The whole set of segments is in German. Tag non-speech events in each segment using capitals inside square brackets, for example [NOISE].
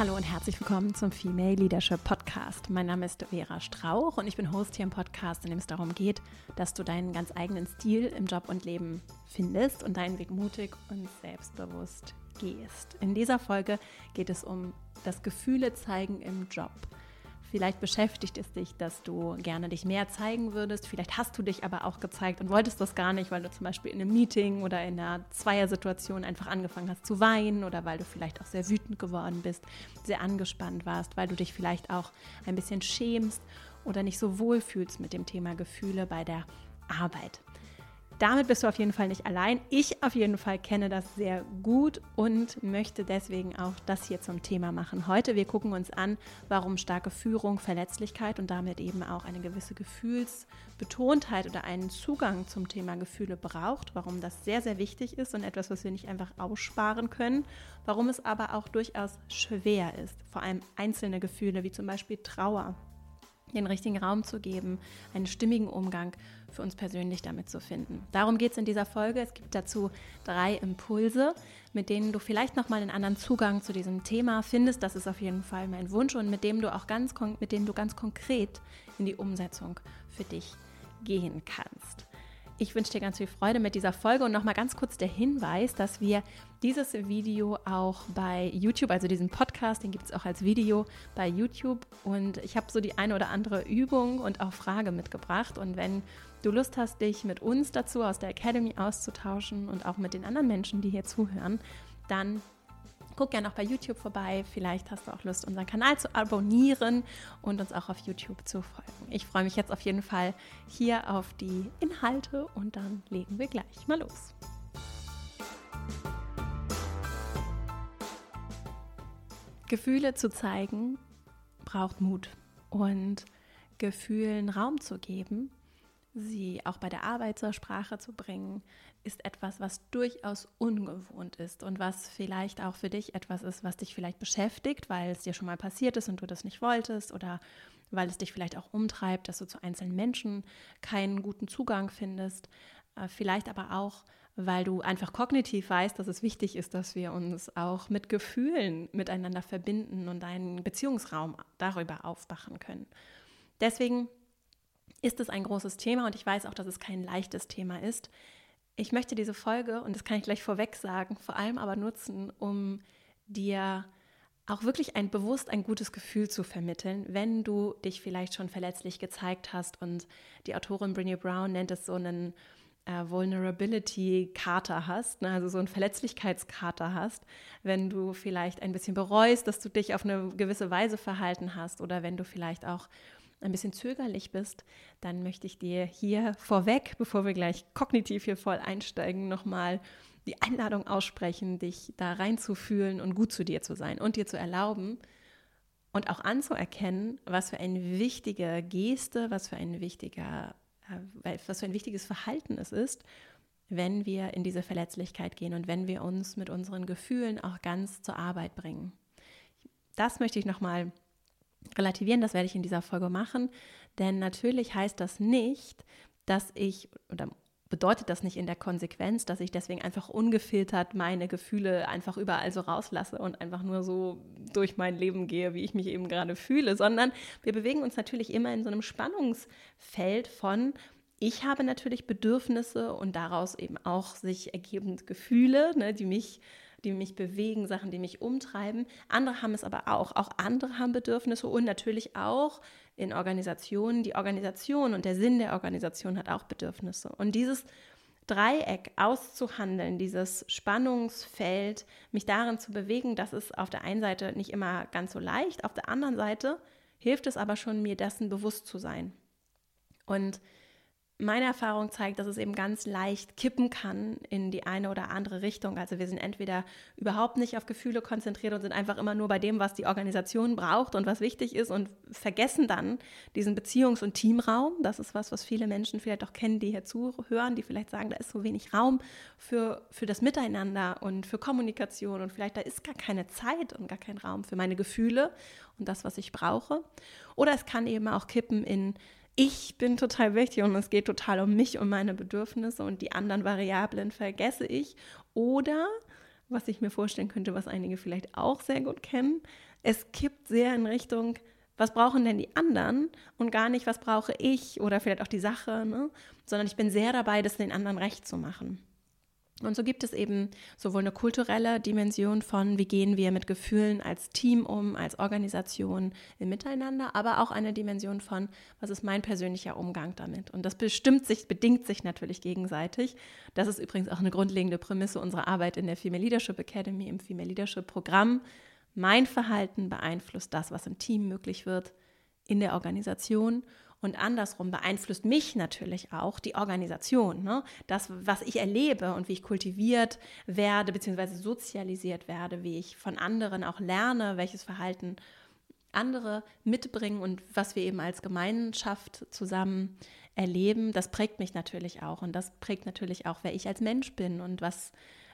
Hallo und herzlich willkommen zum Female Leadership Podcast. Mein Name ist Vera Strauch und ich bin Host hier im Podcast, in dem es darum geht, dass du deinen ganz eigenen Stil im Job und Leben findest und deinen Weg mutig und selbstbewusst gehst. In dieser Folge geht es um das Gefühle zeigen im Job. Vielleicht beschäftigt es dich, dass du gerne dich mehr zeigen würdest. Vielleicht hast du dich aber auch gezeigt und wolltest das gar nicht, weil du zum Beispiel in einem Meeting oder in einer Zweiersituation einfach angefangen hast zu weinen oder weil du vielleicht auch sehr wütend geworden bist, sehr angespannt warst, weil du dich vielleicht auch ein bisschen schämst oder nicht so wohl fühlst mit dem Thema Gefühle bei der Arbeit damit bist du auf jeden Fall nicht allein. Ich auf jeden Fall kenne das sehr gut und möchte deswegen auch das hier zum Thema machen. Heute, wir gucken uns an, warum starke Führung, Verletzlichkeit und damit eben auch eine gewisse Gefühlsbetontheit oder einen Zugang zum Thema Gefühle braucht, warum das sehr, sehr wichtig ist und etwas, was wir nicht einfach aussparen können, warum es aber auch durchaus schwer ist, vor allem einzelne Gefühle wie zum Beispiel Trauer den richtigen Raum zu geben, einen stimmigen Umgang für uns persönlich damit zu finden. Darum geht es in dieser Folge. Es gibt dazu drei Impulse, mit denen du vielleicht nochmal einen anderen Zugang zu diesem Thema findest. Das ist auf jeden Fall mein Wunsch und mit dem du auch ganz, mit dem du ganz konkret in die Umsetzung für dich gehen kannst. Ich wünsche dir ganz viel Freude mit dieser Folge und nochmal ganz kurz der Hinweis, dass wir dieses Video auch bei YouTube, also diesen Podcast, den gibt es auch als Video bei YouTube. Und ich habe so die eine oder andere Übung und auch Frage mitgebracht. Und wenn du Lust hast, dich mit uns dazu aus der Academy auszutauschen und auch mit den anderen Menschen, die hier zuhören, dann Guck gerne auch bei YouTube vorbei. Vielleicht hast du auch Lust, unseren Kanal zu abonnieren und uns auch auf YouTube zu folgen. Ich freue mich jetzt auf jeden Fall hier auf die Inhalte und dann legen wir gleich mal los. Gefühle zu zeigen braucht Mut und Gefühlen Raum zu geben sie auch bei der Arbeit zur Sprache zu bringen, ist etwas, was durchaus ungewohnt ist und was vielleicht auch für dich etwas ist, was dich vielleicht beschäftigt, weil es dir schon mal passiert ist und du das nicht wolltest oder weil es dich vielleicht auch umtreibt, dass du zu einzelnen Menschen keinen guten Zugang findest. Äh, vielleicht aber auch, weil du einfach kognitiv weißt, dass es wichtig ist, dass wir uns auch mit Gefühlen miteinander verbinden und einen Beziehungsraum darüber aufmachen können. Deswegen ist es ein großes Thema und ich weiß auch, dass es kein leichtes Thema ist. Ich möchte diese Folge, und das kann ich gleich vorweg sagen, vor allem aber nutzen, um dir auch wirklich ein bewusst ein gutes Gefühl zu vermitteln, wenn du dich vielleicht schon verletzlich gezeigt hast. Und die Autorin Brené Brown nennt es so einen äh, Vulnerability-Kater hast, ne? also so einen Verletzlichkeitskater hast, wenn du vielleicht ein bisschen bereust, dass du dich auf eine gewisse Weise verhalten hast oder wenn du vielleicht auch ein bisschen zögerlich bist, dann möchte ich dir hier vorweg, bevor wir gleich kognitiv hier voll einsteigen, nochmal die Einladung aussprechen, dich da reinzufühlen und gut zu dir zu sein und dir zu erlauben und auch anzuerkennen, was für eine wichtige Geste, was für ein wichtiger, äh, was für ein wichtiges Verhalten es ist, wenn wir in diese Verletzlichkeit gehen und wenn wir uns mit unseren Gefühlen auch ganz zur Arbeit bringen. Das möchte ich nochmal relativieren, das werde ich in dieser Folge machen, denn natürlich heißt das nicht, dass ich oder bedeutet das nicht in der Konsequenz, dass ich deswegen einfach ungefiltert meine Gefühle einfach überall so rauslasse und einfach nur so durch mein Leben gehe, wie ich mich eben gerade fühle, sondern wir bewegen uns natürlich immer in so einem Spannungsfeld von ich habe natürlich Bedürfnisse und daraus eben auch sich ergebend Gefühle, ne, die mich die mich bewegen, Sachen, die mich umtreiben. Andere haben es aber auch. Auch andere haben Bedürfnisse und natürlich auch in Organisationen. Die Organisation und der Sinn der Organisation hat auch Bedürfnisse. Und dieses Dreieck auszuhandeln, dieses Spannungsfeld, mich darin zu bewegen, das ist auf der einen Seite nicht immer ganz so leicht, auf der anderen Seite hilft es aber schon, mir dessen bewusst zu sein. Und meine Erfahrung zeigt, dass es eben ganz leicht kippen kann in die eine oder andere Richtung. Also wir sind entweder überhaupt nicht auf Gefühle konzentriert und sind einfach immer nur bei dem, was die Organisation braucht und was wichtig ist und vergessen dann diesen Beziehungs- und Teamraum. Das ist was, was viele Menschen vielleicht auch kennen, die hier zuhören, die vielleicht sagen, da ist so wenig Raum für, für das Miteinander und für Kommunikation und vielleicht da ist gar keine Zeit und gar kein Raum für meine Gefühle und das, was ich brauche. Oder es kann eben auch kippen in ich bin total wichtig und es geht total um mich und meine Bedürfnisse und die anderen Variablen vergesse ich. Oder was ich mir vorstellen könnte, was einige vielleicht auch sehr gut kennen. Es kippt sehr in Richtung, was brauchen denn die anderen und gar nicht, was brauche ich oder vielleicht auch die Sache, ne? sondern ich bin sehr dabei, das den anderen recht zu machen. Und so gibt es eben sowohl eine kulturelle Dimension von, wie gehen wir mit Gefühlen als Team um, als Organisation im Miteinander, aber auch eine Dimension von, was ist mein persönlicher Umgang damit. Und das bestimmt sich, bedingt sich natürlich gegenseitig. Das ist übrigens auch eine grundlegende Prämisse unserer Arbeit in der Female Leadership Academy, im Female Leadership Programm. Mein Verhalten beeinflusst das, was im Team möglich wird, in der Organisation und andersrum beeinflusst mich natürlich auch die Organisation. Ne? Das, was ich erlebe und wie ich kultiviert werde, beziehungsweise sozialisiert werde, wie ich von anderen auch lerne, welches Verhalten andere mitbringen und was wir eben als Gemeinschaft zusammen erleben, das prägt mich natürlich auch. Und das prägt natürlich auch, wer ich als Mensch bin und was,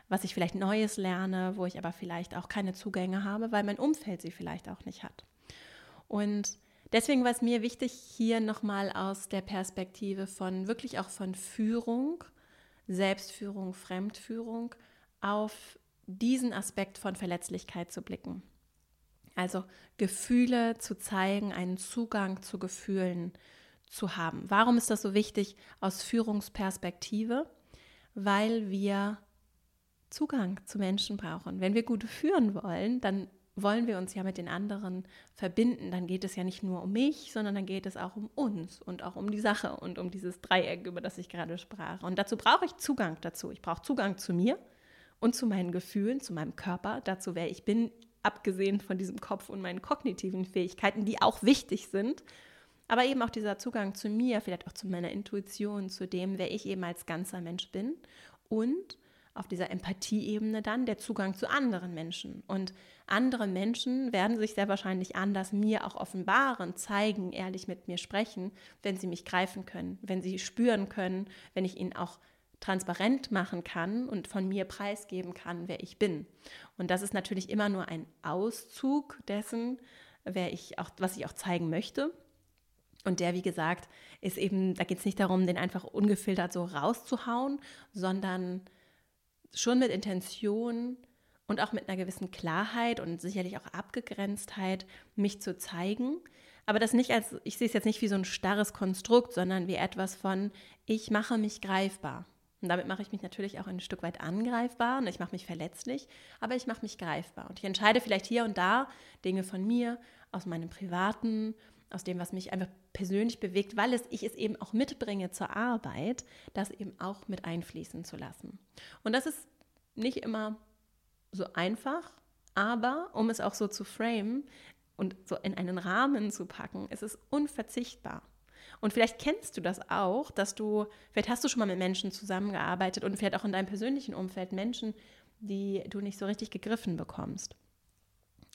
was ich vielleicht Neues lerne, wo ich aber vielleicht auch keine Zugänge habe, weil mein Umfeld sie vielleicht auch nicht hat. Und Deswegen war es mir wichtig, hier nochmal aus der Perspektive von wirklich auch von Führung, Selbstführung, Fremdführung auf diesen Aspekt von Verletzlichkeit zu blicken. Also Gefühle zu zeigen, einen Zugang zu Gefühlen zu haben. Warum ist das so wichtig aus Führungsperspektive? Weil wir Zugang zu Menschen brauchen. Wenn wir gut führen wollen, dann wollen wir uns ja mit den anderen verbinden, dann geht es ja nicht nur um mich, sondern dann geht es auch um uns und auch um die Sache und um dieses Dreieck, über das ich gerade sprach. Und dazu brauche ich Zugang dazu. Ich brauche Zugang zu mir und zu meinen Gefühlen, zu meinem Körper, dazu, wer ich bin, abgesehen von diesem Kopf und meinen kognitiven Fähigkeiten, die auch wichtig sind. Aber eben auch dieser Zugang zu mir, vielleicht auch zu meiner Intuition, zu dem, wer ich eben als ganzer Mensch bin. Und auf dieser Empathieebene dann der Zugang zu anderen Menschen. Und andere Menschen werden sich sehr wahrscheinlich anders mir auch offenbaren, zeigen, ehrlich mit mir sprechen, wenn sie mich greifen können, wenn sie spüren können, wenn ich ihnen auch transparent machen kann und von mir preisgeben kann, wer ich bin. Und das ist natürlich immer nur ein Auszug dessen, wer ich auch, was ich auch zeigen möchte. Und der, wie gesagt, ist eben, da geht es nicht darum, den einfach ungefiltert so rauszuhauen, sondern schon mit Intention und auch mit einer gewissen Klarheit und sicherlich auch Abgegrenztheit mich zu zeigen. Aber das nicht als, ich sehe es jetzt nicht wie so ein starres Konstrukt, sondern wie etwas von, ich mache mich greifbar. Und damit mache ich mich natürlich auch ein Stück weit angreifbar und ich mache mich verletzlich, aber ich mache mich greifbar. Und ich entscheide vielleicht hier und da Dinge von mir, aus meinem Privaten, aus dem, was mich einfach persönlich bewegt, weil es, ich es eben auch mitbringe zur Arbeit, das eben auch mit einfließen zu lassen. Und das ist nicht immer so einfach, aber um es auch so zu framen und so in einen Rahmen zu packen, ist es unverzichtbar. Und vielleicht kennst du das auch, dass du, vielleicht hast du schon mal mit Menschen zusammengearbeitet und vielleicht auch in deinem persönlichen Umfeld Menschen, die du nicht so richtig gegriffen bekommst.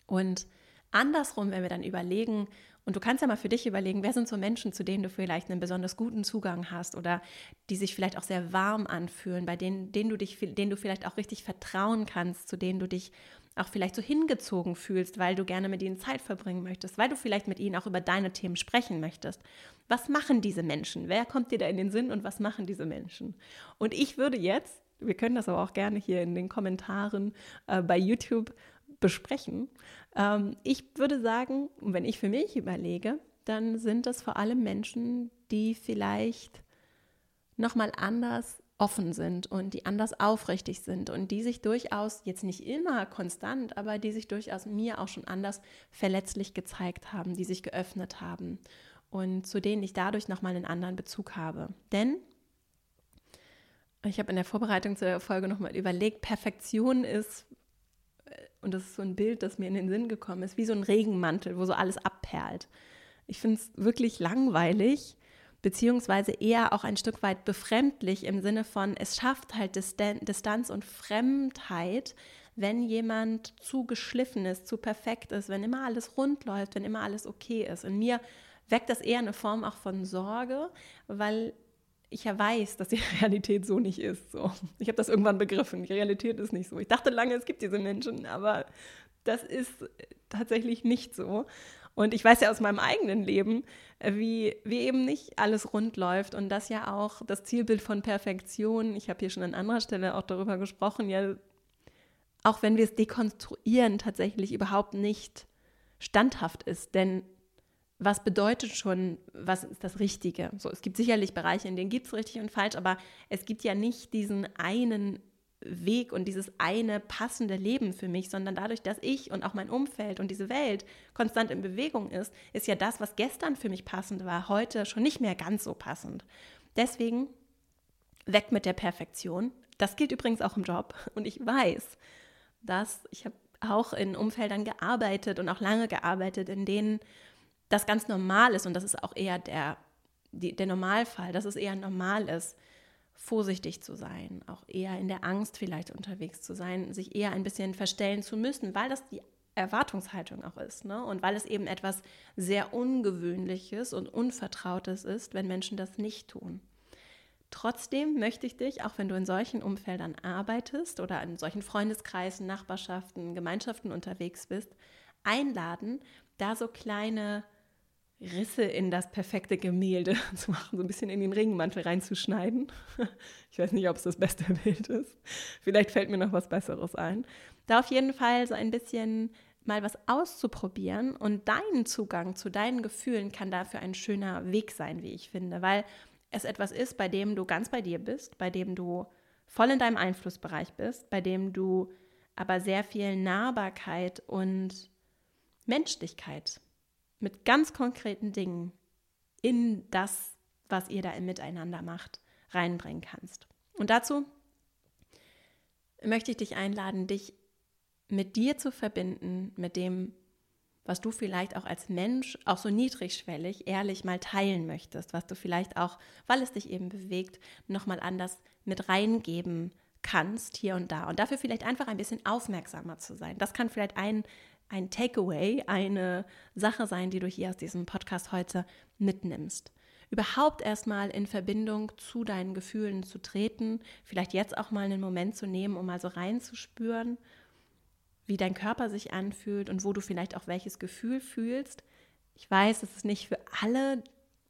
Und andersrum, wenn wir dann überlegen, und du kannst ja mal für dich überlegen, wer sind so Menschen, zu denen du vielleicht einen besonders guten Zugang hast oder die sich vielleicht auch sehr warm anfühlen, bei denen, denen du dich, denen du vielleicht auch richtig vertrauen kannst, zu denen du dich auch vielleicht so hingezogen fühlst, weil du gerne mit ihnen Zeit verbringen möchtest, weil du vielleicht mit ihnen auch über deine Themen sprechen möchtest. Was machen diese Menschen? Wer kommt dir da in den Sinn und was machen diese Menschen? Und ich würde jetzt, wir können das aber auch gerne hier in den Kommentaren äh, bei YouTube besprechen. Ähm, ich würde sagen, wenn ich für mich überlege, dann sind das vor allem Menschen, die vielleicht nochmal anders offen sind und die anders aufrichtig sind und die sich durchaus, jetzt nicht immer konstant, aber die sich durchaus mir auch schon anders verletzlich gezeigt haben, die sich geöffnet haben und zu denen ich dadurch nochmal einen anderen Bezug habe. Denn ich habe in der Vorbereitung zur Folge nochmal überlegt, Perfektion ist und das ist so ein Bild, das mir in den Sinn gekommen ist, wie so ein Regenmantel, wo so alles abperlt. Ich finde es wirklich langweilig, beziehungsweise eher auch ein Stück weit befremdlich im Sinne von, es schafft halt Distanz und Fremdheit, wenn jemand zu geschliffen ist, zu perfekt ist, wenn immer alles rund läuft, wenn immer alles okay ist. In mir weckt das eher eine Form auch von Sorge, weil ich ja weiß, dass die [LAUGHS] Realität so nicht ist. So. Ich habe das irgendwann begriffen. Die Realität ist nicht so. Ich dachte lange, es gibt diese Menschen, aber das ist tatsächlich nicht so. Und ich weiß ja aus meinem eigenen Leben, wie, wie eben nicht alles rund läuft und das ja auch das Zielbild von Perfektion, ich habe hier schon an anderer Stelle auch darüber gesprochen, ja auch wenn wir es dekonstruieren, tatsächlich überhaupt nicht standhaft ist. Denn was bedeutet schon, was ist das Richtige? So, es gibt sicherlich Bereiche, in denen gibt es richtig und falsch, aber es gibt ja nicht diesen einen Weg und dieses eine passende Leben für mich, sondern dadurch, dass ich und auch mein Umfeld und diese Welt konstant in Bewegung ist, ist ja das, was gestern für mich passend war, heute schon nicht mehr ganz so passend. Deswegen weg mit der Perfektion. Das gilt übrigens auch im Job. [LAUGHS] Und ich weiß, dass ich habe auch in Umfeldern gearbeitet und auch lange gearbeitet, in denen das ganz normal ist und das ist auch eher der, die, der Normalfall, dass es eher normal ist, vorsichtig zu sein, auch eher in der Angst vielleicht unterwegs zu sein, sich eher ein bisschen verstellen zu müssen, weil das die Erwartungshaltung auch ist. Ne? Und weil es eben etwas sehr Ungewöhnliches und Unvertrautes ist, wenn Menschen das nicht tun. Trotzdem möchte ich dich, auch wenn du in solchen Umfeldern arbeitest oder in solchen Freundeskreisen, Nachbarschaften, Gemeinschaften unterwegs bist, einladen, da so kleine Risse in das perfekte Gemälde [LAUGHS] zu machen, so ein bisschen in den Ringmantel reinzuschneiden. [LAUGHS] Ich weiß nicht, ob es das beste [LAUGHS] Bild ist. Vielleicht fällt mir noch was Besseres ein. Da auf jeden Fall so ein bisschen mal was auszuprobieren und dein Zugang zu deinen Gefühlen kann dafür ein schöner Weg sein, wie ich finde, weil es etwas ist, bei dem du ganz bei dir bist, bei dem du voll in deinem Einflussbereich bist, bei dem du aber sehr viel Nahbarkeit und Menschlichkeit mit ganz konkreten Dingen in das, was ihr da im Miteinander macht, reinbringen kannst. Und dazu möchte ich dich einladen, dich mit dir zu verbinden, mit dem, was du vielleicht auch als Mensch auch so niedrigschwellig ehrlich mal teilen möchtest, was du vielleicht auch, weil es dich eben bewegt, nochmal anders mit reingeben kannst hier und da. Und dafür vielleicht einfach ein bisschen aufmerksamer zu sein. Das kann vielleicht ein ein Takeaway, eine Sache sein, die du hier aus diesem Podcast heute mitnimmst. Überhaupt erstmal in Verbindung zu deinen Gefühlen zu treten, vielleicht jetzt auch mal einen Moment zu nehmen, um mal so reinzuspüren, wie dein Körper sich anfühlt und wo du vielleicht auch welches Gefühl fühlst. Ich weiß, es ist nicht für alle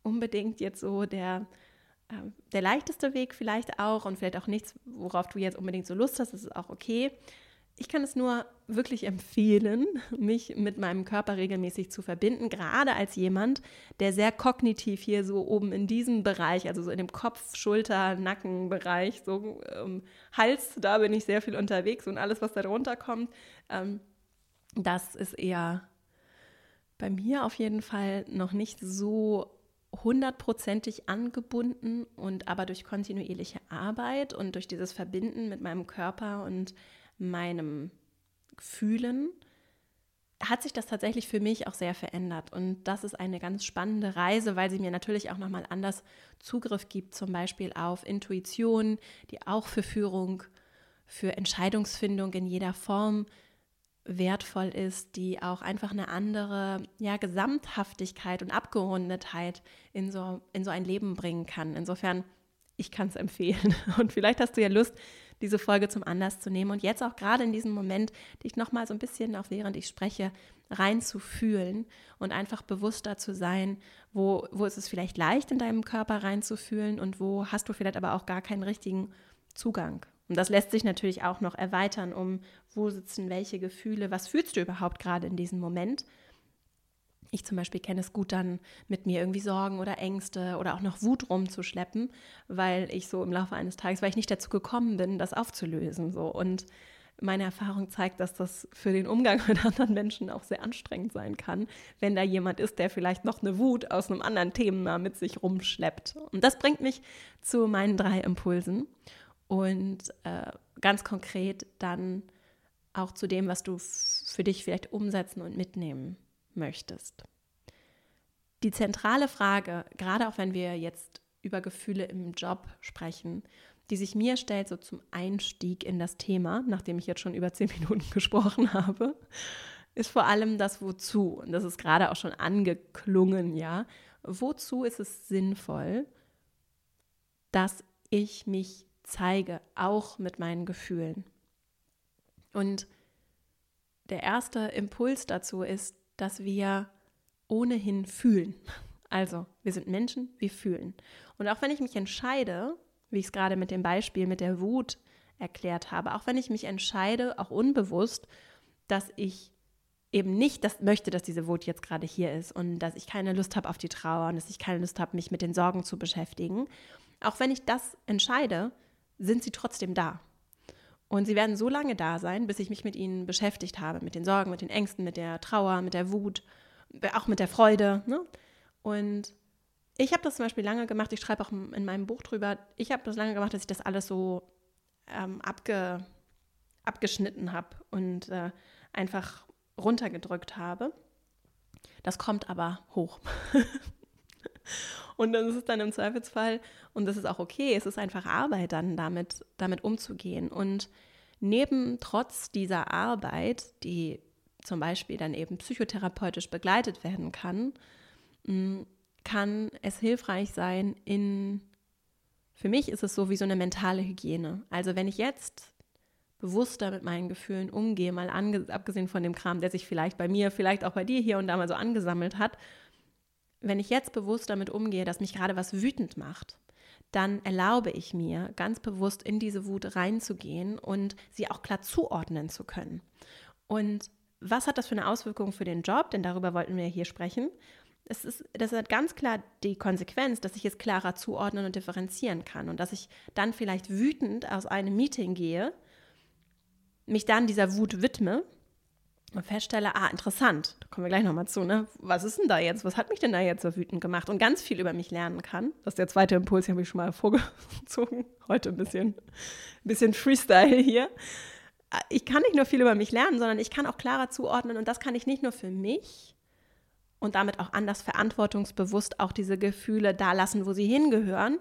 unbedingt jetzt so der, äh, der leichteste Weg vielleicht auch und vielleicht auch nichts, worauf du jetzt unbedingt so Lust hast, das ist auch okay. Ich kann es nur wirklich empfehlen, mich mit meinem Körper regelmäßig zu verbinden, gerade als jemand, der sehr kognitiv hier so oben in diesem Bereich, also so in dem Kopf, Schulter, Nackenbereich, so ähm, Hals, da bin ich sehr viel unterwegs und alles, was darunter kommt, ähm, das ist eher bei mir auf jeden Fall noch nicht so hundertprozentig angebunden und aber durch kontinuierliche Arbeit und durch dieses Verbinden mit meinem Körper und meinem Fühlen hat sich das tatsächlich für mich auch sehr verändert. Und das ist eine ganz spannende Reise, weil sie mir natürlich auch nochmal anders Zugriff gibt, zum Beispiel auf Intuition, die auch für Führung, für Entscheidungsfindung in jeder Form wertvoll ist, die auch einfach eine andere ja, Gesamthaftigkeit und Abgerundetheit in so, in so ein Leben bringen kann. Insofern, ich kann es empfehlen. [LAUGHS] Und vielleicht hast du ja Lust, diese Folge zum Anlass zu nehmen und jetzt auch gerade in diesem Moment dich nochmal so ein bisschen, auch während ich spreche, reinzufühlen und einfach bewusster zu sein, wo, wo ist es vielleicht leicht in deinem Körper reinzufühlen und wo hast du vielleicht aber auch gar keinen richtigen Zugang. Und das lässt sich natürlich auch noch erweitern, um wo sitzen welche Gefühle, was fühlst du überhaupt gerade in diesem Moment ich zum Beispiel kenne es gut dann mit mir irgendwie Sorgen oder Ängste oder auch noch Wut rumzuschleppen, weil ich so im Laufe eines Tages, weil ich nicht dazu gekommen bin, das aufzulösen. So. Und meine Erfahrung zeigt, dass das für den Umgang [LAUGHS] mit anderen Menschen auch sehr anstrengend sein kann, wenn da jemand ist, der vielleicht noch eine Wut aus einem anderen Thema mit sich rumschleppt. Und das bringt mich zu meinen drei Impulsen und äh, ganz konkret dann auch zu dem, was du für dich vielleicht umsetzen und mitnehmen möchtest. Die zentrale Frage, gerade auch wenn wir jetzt über Gefühle im Job sprechen, die sich mir stellt, so zum Einstieg in das Thema, nachdem ich jetzt schon über zehn [LAUGHS] Minuten gesprochen habe, ist vor allem das Wozu. Und das ist gerade auch schon angeklungen, ja. Wozu ist es sinnvoll, dass ich mich zeige, auch mit meinen Gefühlen? Und der erste Impuls dazu ist, dass wir ohnehin fühlen. Also, wir sind Menschen, wir fühlen. Und auch wenn ich mich entscheide, wie ich es gerade mit dem Beispiel mit der Wut erklärt habe. Auch wenn ich mich entscheide, auch unbewusst, dass ich eben nicht das möchte, dass diese Wut jetzt gerade hier ist und dass ich keine Lust habe auf die Trauer und dass ich keine Lust habe, mich mit den Sorgen zu beschäftigen. Auch wenn ich das entscheide, sind sie trotzdem da. Und sie werden so lange da sein, bis ich mich mit ihnen beschäftigt habe, mit den Sorgen, mit den Ängsten, mit der Trauer, mit der Wut, auch mit der Freude. Ne? Und ich habe das zum Beispiel lange gemacht, ich schreibe auch in meinem Buch drüber, ich habe das lange gemacht, dass ich das alles so ähm, abge, abgeschnitten habe und äh, einfach runtergedrückt habe. Das kommt aber hoch. [LAUGHS] und das ist dann im Zweifelsfall, und das ist auch okay, es ist einfach Arbeit dann damit, damit umzugehen. Und neben trotz dieser Arbeit, die zum Beispiel dann eben psychotherapeutisch begleitet werden kann, mm, kann es hilfreich sein in, für mich ist es so wie so eine mentale Hygiene. Also wenn ich jetzt bewusster mit meinen Gefühlen umgehe, mal abgesehen von dem Kram, der sich vielleicht bei mir, vielleicht auch bei dir hier und da mal so angesammelt hat, wenn ich jetzt bewusst damit umgehe, dass mich gerade was wütend macht, dann erlaube ich mir ganz bewusst in diese Wut reinzugehen und sie auch klar zuordnen zu können. Und was hat das für eine Auswirkung für den Job? Denn darüber wollten wir hier sprechen. Es ist, das hat ganz klar die Konsequenz, dass ich es klarer zuordnen und differenzieren kann und dass ich dann vielleicht wütend aus einem Meeting gehe, mich dann dieser Wut widme und feststelle, ah, interessant, da kommen wir gleich nochmal zu, ne? Was ist denn da jetzt? Was hat mich denn da jetzt so wütend gemacht? Und ganz viel über mich lernen kann. Das ist der zweite Impuls, den habe ich schon mal vorgezogen. [LAUGHS] Heute ein bisschen, ein bisschen Freestyle hier. Ich kann nicht nur viel über mich lernen, sondern ich kann auch klarer zuordnen und das kann ich nicht nur für mich und damit auch anders verantwortungsbewusst auch diese Gefühle da lassen, wo sie hingehören,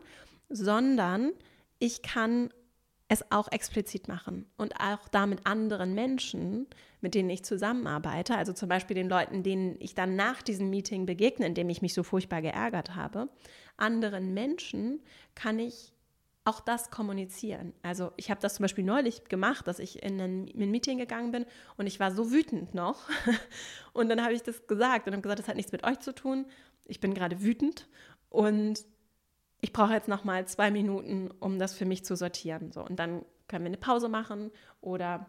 sondern ich kann es auch explizit machen und auch damit anderen Menschen, mit denen ich zusammenarbeite, also zum Beispiel den Leuten, denen ich dann nach diesem Meeting begegne, in dem ich mich so furchtbar geärgert habe, anderen Menschen kann ich auch das kommunizieren. Also ich habe das zum Beispiel neulich gemacht, dass ich in ein, in ein, Meeting gegangen bin und ich war so wütend noch. [LAUGHS] Und dann habe ich das gesagt und habe gesagt, das hat nichts mit euch zu tun. Ich bin gerade wütend und ich brauche jetzt noch mal zwei Minuten, um das für mich zu sortieren. So, und dann können wir eine Pause machen oder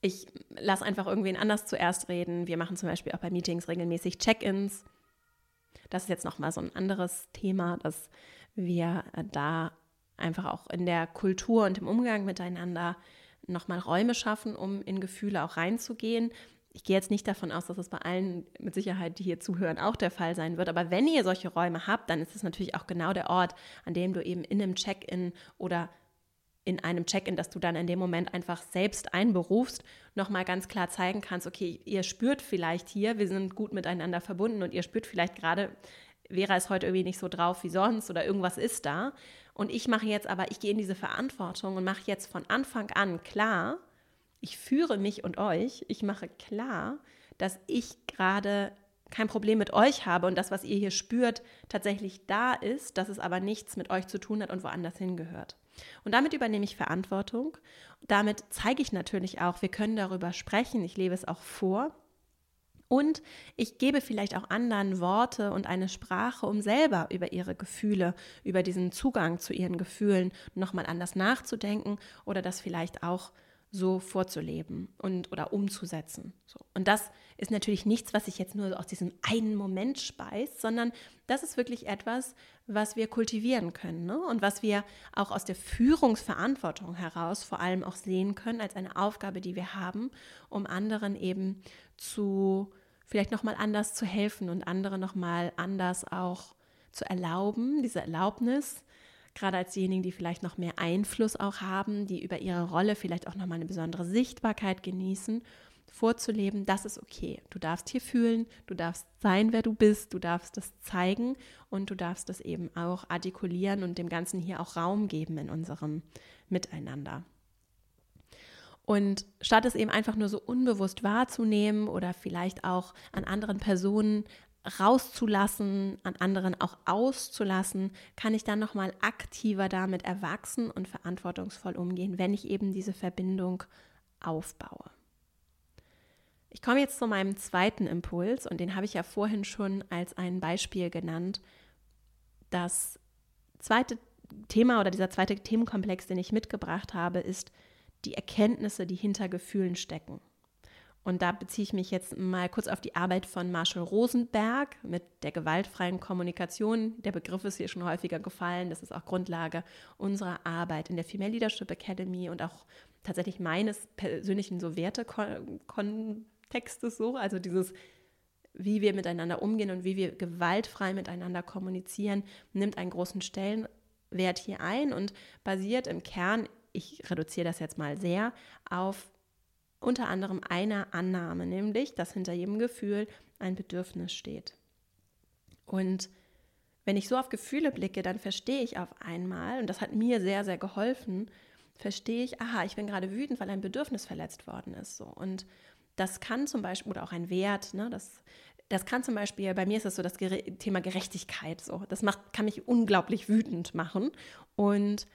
ich lasse einfach irgendwen anders zuerst reden. Wir machen zum Beispiel auch bei Meetings regelmäßig Check-ins. Das ist jetzt noch mal so ein anderes Thema, dass wir da einfach auch in der Kultur und im Umgang miteinander nochmal Räume schaffen, um in Gefühle auch reinzugehen ich gehe jetzt nicht davon aus, dass es bei allen mit Sicherheit, die hier zuhören, auch der Fall sein wird. Aber wenn ihr solche Räume habt, dann ist es natürlich auch genau der Ort, an dem du eben in einem Check-in oder in einem Check-in, dass du dann in dem Moment einfach selbst einberufst, nochmal ganz klar zeigen kannst, okay, ihr spürt vielleicht hier, wir sind gut miteinander verbunden und ihr spürt vielleicht gerade, Vera ist heute irgendwie nicht so drauf wie sonst oder irgendwas ist da. Und ich mache jetzt aber, ich gehe in diese Verantwortung und mache jetzt von Anfang an klar, ich führe mich und euch, ich mache klar, dass ich gerade kein Problem mit euch habe und das, was ihr hier spürt, tatsächlich da ist, dass es aber nichts mit euch zu tun hat und woanders hingehört. Und damit übernehme ich Verantwortung. Damit zeige ich natürlich auch, wir können darüber sprechen, ich lebe es auch vor. Und ich gebe vielleicht auch anderen Worte und eine Sprache, um selber über ihre Gefühle, über diesen Zugang zu ihren Gefühlen nochmal anders nachzudenken oder das vielleicht auch so vorzuleben und oder umzusetzen. So. Und das ist natürlich nichts, was sich jetzt nur aus diesem einen Moment speist, sondern das ist wirklich etwas, was wir kultivieren können ne? und was wir auch aus der Führungsverantwortung heraus vor allem auch sehen können als eine Aufgabe, die wir haben, um anderen eben zu vielleicht noch mal anders zu helfen und andere noch mal anders auch zu erlauben, diese Erlaubnis gerade als diejenigen, die vielleicht noch mehr Einfluss auch haben, die über ihre Rolle vielleicht auch nochmal eine besondere Sichtbarkeit genießen, vorzuleben, das ist okay. Du darfst hier fühlen, du darfst sein, wer du bist, du darfst das zeigen und du darfst das eben auch artikulieren und dem Ganzen hier auch Raum geben in unserem Miteinander. Und statt es eben einfach nur so unbewusst wahrzunehmen oder vielleicht auch an anderen Personen rauszulassen, an anderen auch auszulassen, kann ich dann noch mal aktiver damit erwachsen und verantwortungsvoll umgehen, wenn ich eben diese Verbindung aufbaue. Ich komme jetzt zu meinem zweiten Impuls und den habe ich ja vorhin schon als ein Beispiel genannt. Das zweite Thema oder dieser zweite Themenkomplex, den ich mitgebracht habe, ist die Erkenntnisse, die hinter Gefühlen stecken. Und da beziehe ich mich jetzt mal kurz auf die Arbeit von Marshall Rosenberg mit der gewaltfreien Kommunikation. Der Begriff ist hier schon häufiger gefallen. Das ist auch Grundlage unserer Arbeit in der Female Leadership Academy und auch tatsächlich meines persönlichen so Wertekontextes so. Also dieses, wie wir miteinander umgehen und wie wir gewaltfrei miteinander kommunizieren, nimmt einen großen Stellenwert hier ein und basiert im Kern, ich reduziere das jetzt mal sehr, auf unter anderem einer Annahme, nämlich, dass hinter jedem Gefühl ein Bedürfnis steht. Und wenn ich so auf Gefühle blicke, dann verstehe ich auf einmal, und das hat mir sehr, sehr geholfen, verstehe ich, aha, ich bin gerade wütend, weil ein Bedürfnis verletzt worden ist. So. Und das kann zum Beispiel, oder auch ein Wert, ne, das, das kann zum Beispiel, bei mir ist es so das Thema Gerechtigkeit. So. Das macht, kann mich unglaublich wütend machen. Und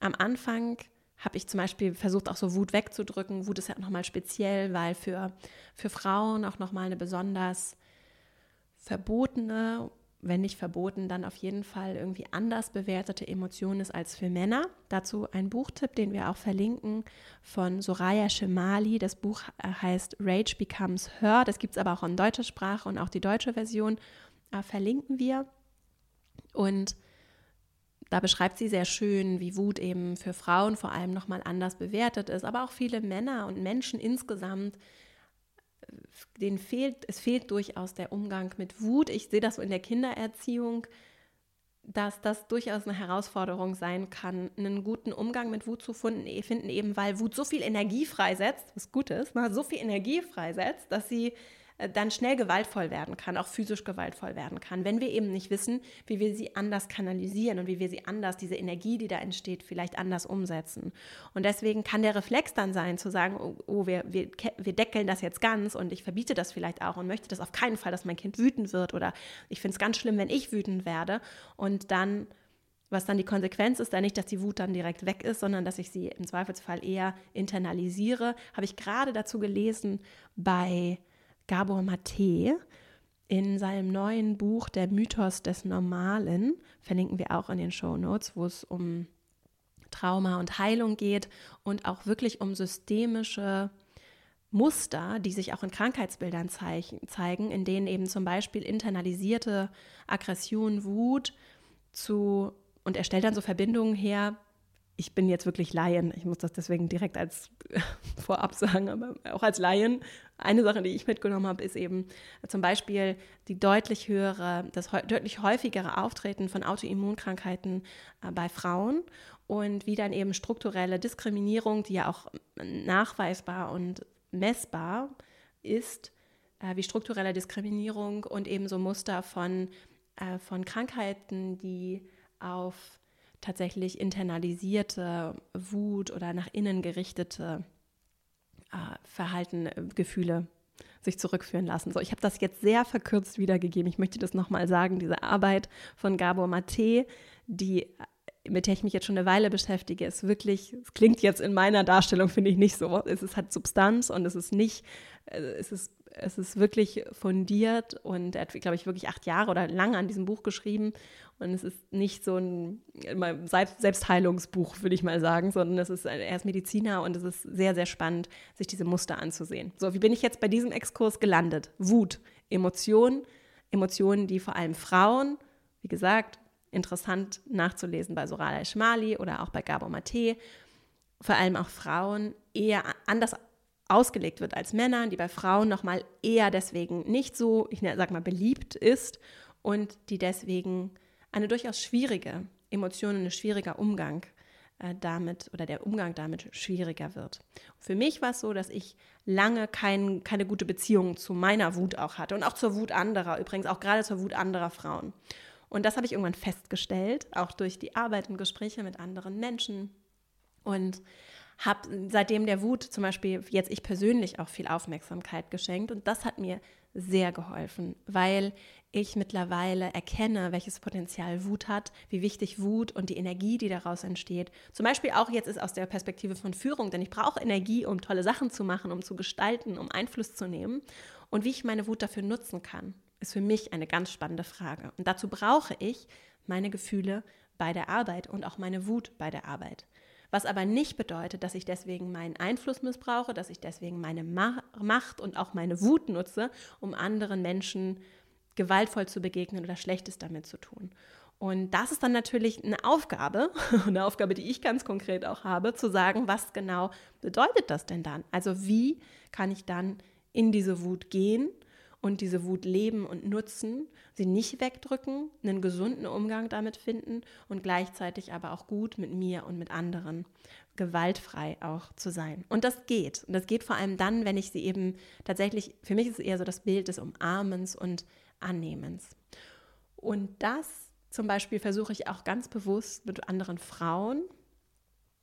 am Anfang habe ich zum Beispiel versucht, auch so Wut wegzudrücken. Wut ist ja nochmal speziell, weil für, für Frauen auch nochmal eine besonders verbotene, wenn nicht verboten, dann auf jeden Fall irgendwie anders bewertete Emotion ist als für Männer. Dazu ein Buchtipp, den wir auch verlinken, von Soraya Shemali. Das Buch äh, heißt Rage Becomes Her. Das gibt es aber auch in deutscher Sprache und auch die deutsche Version äh, verlinken wir. Und da beschreibt sie sehr schön, wie Wut eben für Frauen vor allem nochmal anders bewertet ist, aber auch viele Männer und Menschen insgesamt, denen fehlt, es fehlt durchaus der Umgang mit Wut. Ich sehe das so in der Kindererziehung, dass das durchaus eine Herausforderung sein kann, einen guten Umgang mit Wut zu finden, eben weil Wut so viel Energie freisetzt, was gut ist, ne, so viel Energie freisetzt, dass sie äh, dann schnell gewaltvoll werden kann, auch physisch gewaltvoll werden kann, wenn wir eben nicht wissen, wie wir sie anders kanalisieren und wie wir sie anders, diese Energie, die da entsteht, vielleicht anders umsetzen. Und deswegen kann der Reflex dann sein, zu sagen, oh, oh wir, wir, wir deckeln das jetzt ganz und ich verbiete das vielleicht auch und möchte das auf keinen Fall, dass mein Kind wütend wird oder ich finde es ganz schlimm, wenn ich wütend werde und dann was dann die Konsequenz ist, da nicht, dass die Wut dann direkt weg ist, sondern dass ich sie im Zweifelsfall eher internalisiere, habe ich gerade dazu gelesen bei Gabor Mate in seinem neuen Buch Der Mythos des Normalen, verlinken wir auch in den Show Notes, wo es um Trauma und Heilung geht und auch wirklich um systemische Muster, die sich auch in Krankheitsbildern zeigen, in denen eben zum Beispiel internalisierte Aggression, Wut zu, und er stellt dann so Verbindungen her ich bin jetzt wirklich Laien. Ich muss das deswegen direkt als [LAUGHS] vorab sagen, aber auch als Laien. Eine Sache, die ich mitgenommen habe, ist eben zum Beispiel die deutlich höhere, das deutlich häufigere Auftreten von Autoimmunkrankheiten äh, bei Frauen und wie dann eben strukturelle Diskriminierung, die ja auch nachweisbar und messbar ist, äh, wie strukturelle Diskriminierung und eben so Muster von, äh, von Krankheiten, die auf tatsächlich internalisierte Wut oder nach innen gerichtete Verhalten, äh, Gefühle sich zurückführen lassen. So, ich habe das jetzt sehr verkürzt wiedergegeben. Ich möchte das nochmal sagen. Diese Arbeit von Gabor Mate, die mit der ich mich jetzt schon eine Weile beschäftige, ist wirklich, es klingt jetzt in meiner Darstellung, finde ich nicht so. Es ist, hat Substanz und es ist nicht, äh, es ist es ist wirklich fundiert und er hat, glaube ich, wirklich acht Jahre oder lange an diesem Buch geschrieben. Und es ist nicht so ein Selbstheilungsbuch, würde ich mal sagen, sondern es ist, er ist Mediziner und es ist sehr, sehr spannend, sich diese Muster anzusehen. So, wie bin ich jetzt bei diesem Exkurs gelandet? Wut, Emotionen, Emotionen, die vor allem Frauen, wie gesagt, interessant nachzulesen bei Soraya Schmali oder auch bei Gabor Mate, vor allem auch Frauen eher anders ausgelegt wird als Männer, die bei Frauen nochmal eher deswegen nicht so, ich sag mal, beliebt ist und die deswegen eine durchaus schwierige Emotion und ein schwieriger Umgang äh, damit oder der Umgang damit schwieriger wird. Für mich war es so, dass ich lange kein, keine gute Beziehung zu meiner Wut auch hatte und auch zur Wut anderer, übrigens auch gerade zur Wut anderer Frauen. Und das habe ich irgendwann festgestellt, auch durch die Arbeit und Gespräche mit anderen Menschen. Und habe seitdem der Wut zum Beispiel jetzt ich persönlich auch viel Aufmerksamkeit geschenkt und das hat mir sehr geholfen, weil ich mittlerweile erkenne, welches Potenzial Wut hat, wie wichtig Wut und die Energie, die daraus entsteht. Zum Beispiel auch jetzt ist aus der Perspektive von Führung, denn ich brauche Energie, um tolle Sachen zu machen, um zu gestalten, um Einfluss zu nehmen. Und wie ich meine Wut dafür nutzen kann, ist für mich eine ganz spannende Frage. Und dazu brauche ich meine Gefühle bei der Arbeit und auch meine Wut bei der Arbeit. Was aber nicht bedeutet, dass ich deswegen meinen Einfluss missbrauche, dass ich deswegen meine Macht und auch meine Wut nutze, um anderen Menschen gewaltvoll zu begegnen oder Schlechtes damit zu tun. Und das ist dann natürlich eine Aufgabe, [LAUGHS] eine Aufgabe, die ich ganz konkret auch habe, zu sagen, was genau bedeutet das denn dann? Also wie kann ich dann in diese Wut gehen und diese Wut leben und nutzen, sie nicht wegdrücken, einen gesunden Umgang damit finden und gleichzeitig aber auch gut mit mir und mit anderen gewaltfrei auch zu sein. Und das geht. Und das geht vor allem dann, wenn ich sie eben tatsächlich, für mich ist es eher so das Bild des Umarmens und Annehmens. Und das zum Beispiel versuche ich auch ganz bewusst mit anderen Frauen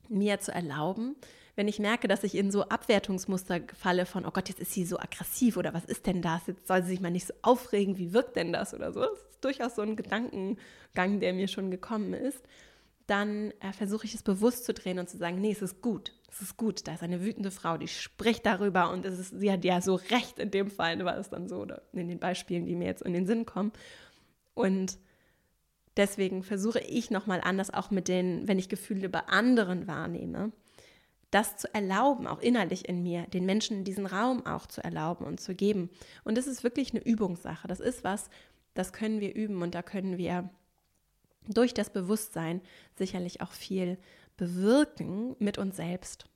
mir zu erlauben, wenn ich merke, dass ich in so Abwertungsmuster falle von, oh Gott, jetzt ist sie so aggressiv oder was ist denn das? Jetzt soll sie sich mal nicht so aufregen, wie wirkt denn das oder so. Das ist durchaus so ein Gedankengang, der mir schon gekommen ist. Dann äh, versuche ich es bewusst zu drehen und zu sagen, nee, es ist gut, es ist gut. Da ist eine wütende Frau, die spricht darüber und es ist, sie hat ja so recht in dem Fall, war es dann so, oder in den Beispielen, die mir jetzt in den Sinn kommen. Und deswegen versuche ich nochmal anders, auch mit den, wenn ich Gefühle bei anderen wahrnehme, das zu erlauben, auch innerlich in mir, den Menschen diesen Raum auch zu erlauben und zu geben. Und das ist wirklich eine Übungssache. Das ist was, das können wir üben und da können wir durch das Bewusstsein sicherlich auch viel bewirken mit uns selbst.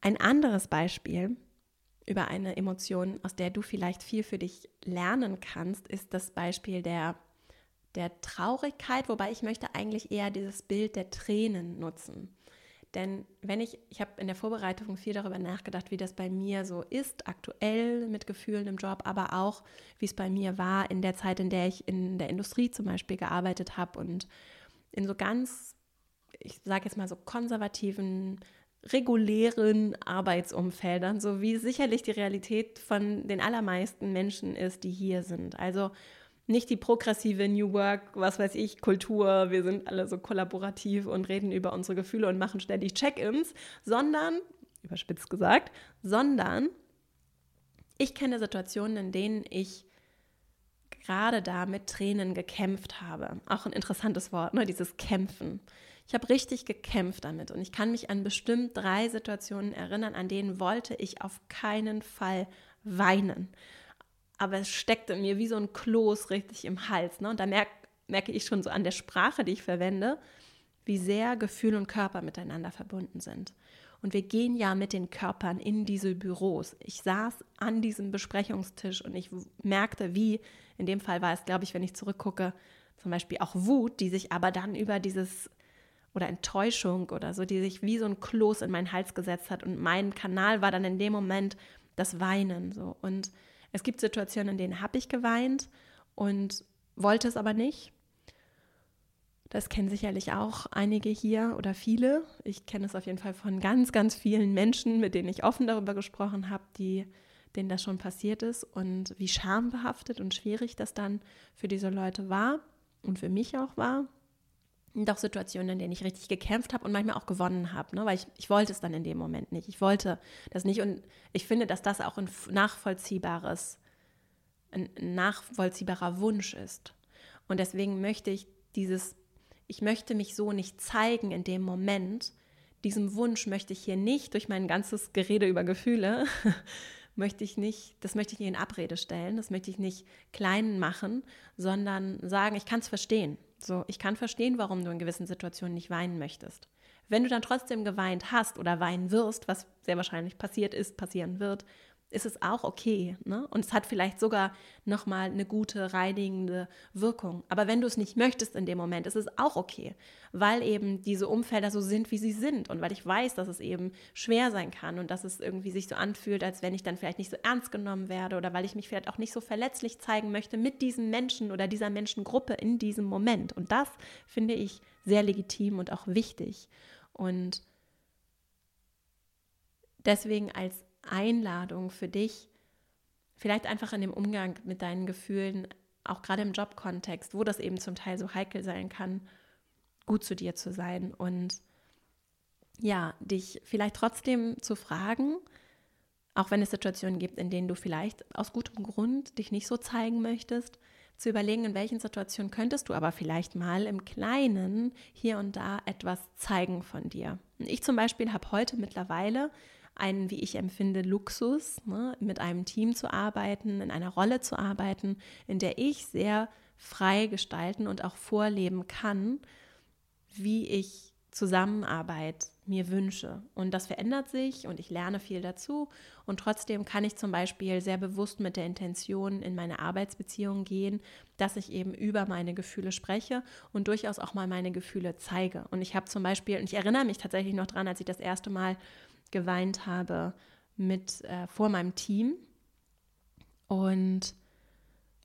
Ein anderes Beispiel über eine Emotion, aus der du vielleicht viel für dich lernen kannst, ist das Beispiel der, der Traurigkeit, wobei ich möchte eigentlich eher dieses Bild der Tränen nutzen. Denn wenn ich, ich habe in der Vorbereitung viel darüber nachgedacht, wie das bei mir so ist, aktuell mit Gefühlen im Job, aber auch, wie es bei mir war in der Zeit, in der ich in der Industrie zum Beispiel gearbeitet habe und in so ganz, ich sage jetzt mal so konservativen, regulären Arbeitsumfeldern, so wie sicherlich die Realität von den allermeisten Menschen ist, die hier sind. Also nicht die progressive New Work, was weiß ich, Kultur, wir sind alle so kollaborativ und reden über unsere Gefühle und machen ständig Check-ins, sondern, überspitzt gesagt, sondern ich kenne Situationen, in denen ich gerade da mit Tränen gekämpft habe. Auch ein interessantes Wort, ne? dieses Kämpfen. Ich habe richtig gekämpft damit und ich kann mich an bestimmt drei Situationen erinnern, an denen wollte ich auf keinen Fall weinen aber es steckte mir wie so ein Kloß richtig im Hals. Ne? Und da merk, merke ich schon so an der Sprache, die ich verwende, wie sehr Gefühl und Körper miteinander verbunden sind. Und wir gehen ja mit den Körpern in diese Büros. Ich saß an diesem Besprechungstisch und ich merkte, wie, in dem Fall war es, glaube ich, wenn ich zurückgucke, zum Beispiel auch Wut, die sich aber dann über dieses oder Enttäuschung oder so, die sich wie so ein Kloß in meinen Hals gesetzt hat. Und mein Kanal war dann in dem Moment das Weinen. So. Und es gibt Situationen, in denen habe ich geweint und wollte es aber nicht. Das kennen sicherlich auch einige hier oder viele. Ich kenne es auf jeden Fall von ganz, ganz vielen Menschen, mit denen ich offen darüber gesprochen habe, die, denen das schon passiert ist und wie schambehaftet und schwierig das dann für diese Leute war und für mich auch war. Auch Situationen, in denen ich richtig gekämpft habe und manchmal auch gewonnen habe, ne? weil ich, ich wollte es dann in dem Moment nicht. Ich wollte das nicht und ich finde, dass das auch ein nachvollziehbares, ein nachvollziehbarer Wunsch ist. Und deswegen möchte ich dieses, ich möchte mich so nicht zeigen in dem Moment. Diesem Wunsch möchte ich hier nicht durch mein ganzes Gerede über Gefühle, [LAUGHS] möchte ich nicht, das möchte ich nicht in Abrede stellen, das möchte ich nicht klein machen, sondern sagen, ich kann es verstehen. So, ich kann verstehen, warum du in gewissen Situationen nicht weinen möchtest. Wenn du dann trotzdem geweint hast oder weinen wirst, was sehr wahrscheinlich passiert ist, passieren wird, ist es auch okay. Ne? Und es hat vielleicht sogar nochmal eine gute, reinigende Wirkung. Aber wenn du es nicht möchtest in dem Moment, ist es auch okay, weil eben diese Umfelder so sind, wie sie sind. Und weil ich weiß, dass es eben schwer sein kann und dass es irgendwie sich so anfühlt, als wenn ich dann vielleicht nicht so ernst genommen werde oder weil ich mich vielleicht auch nicht so verletzlich zeigen möchte mit diesem Menschen oder dieser Menschengruppe in diesem Moment. Und das finde ich sehr legitim und auch wichtig. Und deswegen als Einladung für dich, vielleicht einfach in dem Umgang mit deinen Gefühlen, auch gerade im Jobkontext, wo das eben zum Teil so heikel sein kann, gut zu dir zu sein und ja, dich vielleicht trotzdem zu fragen, auch wenn es Situationen gibt, in denen du vielleicht aus gutem Grund dich nicht so zeigen möchtest, zu überlegen, in welchen Situationen könntest du aber vielleicht mal im Kleinen hier und da etwas zeigen von dir. Ich zum Beispiel habe heute mittlerweile einen, wie ich empfinde, Luxus, ne, mit einem Team zu arbeiten, in einer Rolle zu arbeiten, in der ich sehr frei gestalten und auch vorleben kann, wie ich Zusammenarbeit mir wünsche. Und das verändert sich und ich lerne viel dazu. Und trotzdem kann ich zum Beispiel sehr bewusst mit der Intention in meine Arbeitsbeziehung gehen, dass ich eben über meine Gefühle spreche und durchaus auch mal meine Gefühle zeige. Und ich habe zum Beispiel, und ich erinnere mich tatsächlich noch dran, als ich das erste Mal geweint habe mit äh, vor meinem Team und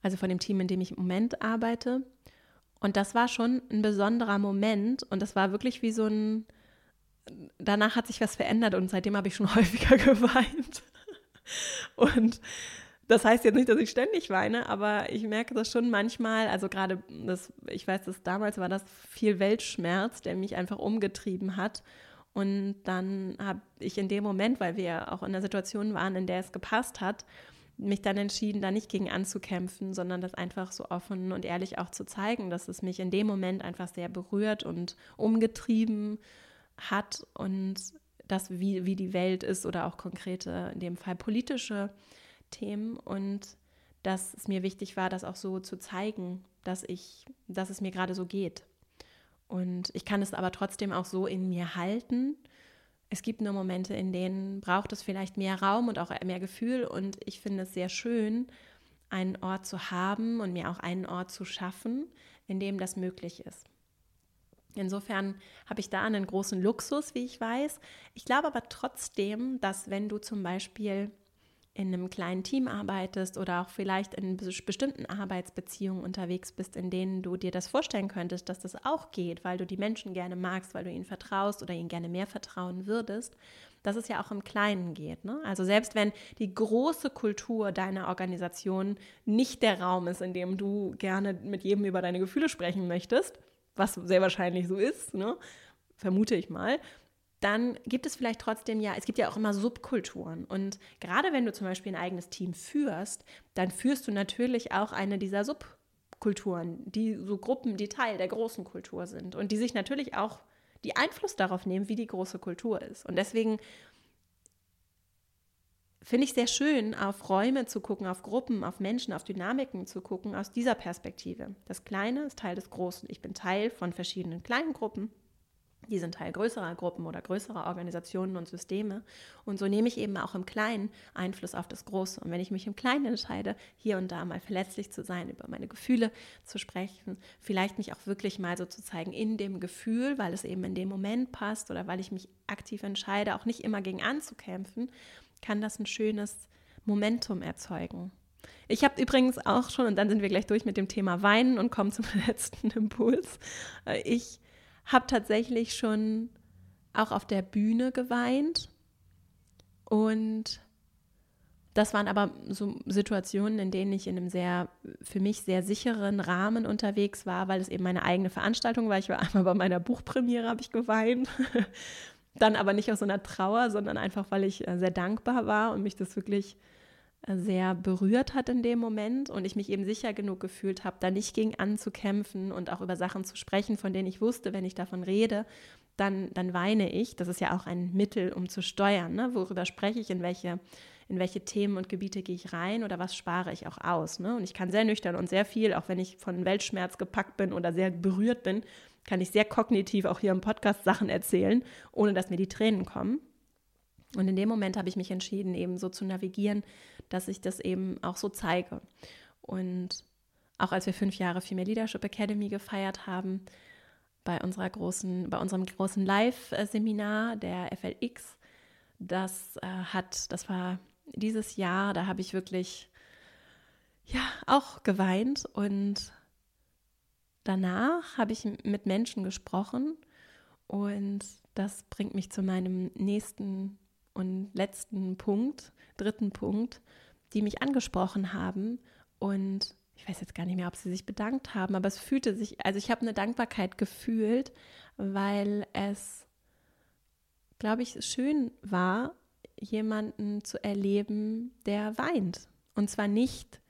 also von dem Team, in dem ich im Moment arbeite. Und das war schon ein besonderer Moment und das war wirklich wie so ein, danach hat sich was verändert und seitdem habe ich schon [LAUGHS] häufiger geweint. Und das heißt jetzt nicht, dass ich ständig weine, aber ich merke das schon manchmal, also gerade das, ich weiß, dass damals war das viel Weltschmerz, der mich einfach umgetrieben hat. Und dann habe ich in dem Moment, weil wir auch in einer Situation waren, in der es gepasst hat, mich dann entschieden, da nicht gegen anzukämpfen, sondern das einfach so offen und ehrlich auch zu zeigen, dass es mich in dem Moment einfach sehr berührt und umgetrieben hat und das, wie, wie die Welt ist oder auch konkrete, in dem Fall politische Themen und dass es mir wichtig war, das auch so zu zeigen, dass ich, dass es mir gerade so geht. Und ich kann es aber trotzdem auch so in mir halten. Es gibt nur Momente, in denen braucht es vielleicht mehr Raum und auch mehr Gefühl. Und ich finde es sehr schön, einen Ort zu haben und mir auch einen Ort zu schaffen, in dem das möglich ist. Insofern habe ich da einen großen Luxus, wie ich weiß. Ich glaube aber trotzdem, dass wenn du zum Beispiel in einem kleinen Team arbeitest oder auch vielleicht in bestimmten Arbeitsbeziehungen unterwegs bist, in denen du dir das vorstellen könntest, dass das auch geht, weil du die Menschen gerne magst, weil du ihnen vertraust oder ihnen gerne mehr vertrauen würdest, dass es ja auch im Kleinen geht. Ne? Also selbst wenn die große Kultur deiner Organisation nicht der Raum ist, in dem du gerne mit jedem über deine Gefühle sprechen möchtest, was sehr wahrscheinlich so ist, ne? vermute ich mal, dann gibt es vielleicht trotzdem ja, es gibt ja auch immer Subkulturen. Und gerade wenn du zum Beispiel ein eigenes Team führst, dann führst du natürlich auch eine dieser Subkulturen, die so Gruppen, die Teil der großen Kultur sind und die sich natürlich auch die Einfluss darauf nehmen, wie die große Kultur ist. Und deswegen finde ich sehr schön, auf Räume zu gucken, auf Gruppen, auf Menschen, auf Dynamiken zu gucken aus dieser Perspektive. Das Kleine ist Teil des Großen. Ich bin Teil von verschiedenen kleinen Gruppen die sind Teil größerer Gruppen oder größerer Organisationen und Systeme. Und so nehme ich eben auch im Kleinen Einfluss auf das Große. Und wenn ich mich im Kleinen entscheide, hier und da mal verletzlich zu sein, über meine Gefühle zu sprechen, vielleicht mich auch wirklich mal so zu zeigen in dem Gefühl, weil es eben in dem Moment passt oder weil ich mich aktiv entscheide, auch nicht immer gegen anzukämpfen, kann das ein schönes Momentum erzeugen. Ich habe übrigens auch schon, und dann sind wir gleich durch mit dem Thema Weinen und kommen zum [LAUGHS] letzten Impuls. Äh, ich habe tatsächlich schon auch auf der Bühne geweint und das waren aber so Situationen, in denen ich in einem sehr, für mich sehr sicheren Rahmen unterwegs war, weil es eben meine eigene Veranstaltung war. Ich war [LAUGHS] einmal bei meiner Buchpremiere, habe ich geweint. [LAUGHS] Dann aber nicht aus so einer Trauer, sondern einfach, weil ich äh, sehr dankbar war und mich das wirklich sehr berührt hat in dem Moment und ich mich eben sicher genug gefühlt habe, da nicht gegen anzukämpfen und auch über Sachen zu sprechen, von denen ich wusste, wenn ich davon rede, dann, dann weine ich. Das ist ja auch ein Mittel, um zu steuern. Ne? Worüber spreche ich, in welche, in welche Themen und Gebiete gehe ich rein oder was spare ich auch aus. Ne? Und ich kann sehr nüchtern und sehr viel, auch wenn ich von Weltschmerz gepackt bin oder sehr berührt bin, kann ich sehr kognitiv auch hier im Podcast Sachen erzählen, ohne dass mir die Tränen kommen. Und in dem Moment habe ich mich entschieden, eben so zu navigieren, dass ich das eben auch so zeige. Und auch als wir fünf Jahre Female Leadership Academy gefeiert haben, bei unserer großen, bei unserem großen Live-Seminar der FLX, das äh, hat, das war dieses Jahr, da habe ich wirklich ja auch geweint und danach habe ich mit Menschen gesprochen und das bringt mich zu meinem nächsten und letzten Punkt, dritten Punkt, die mich angesprochen haben und ich weiß jetzt gar nicht mehr, ob sie sich bedankt haben, aber es fühlte sich, also ich habe eine Dankbarkeit gefühlt, weil es, glaube ich, schön war, jemanden zu erleben, der weint. Und zwar nicht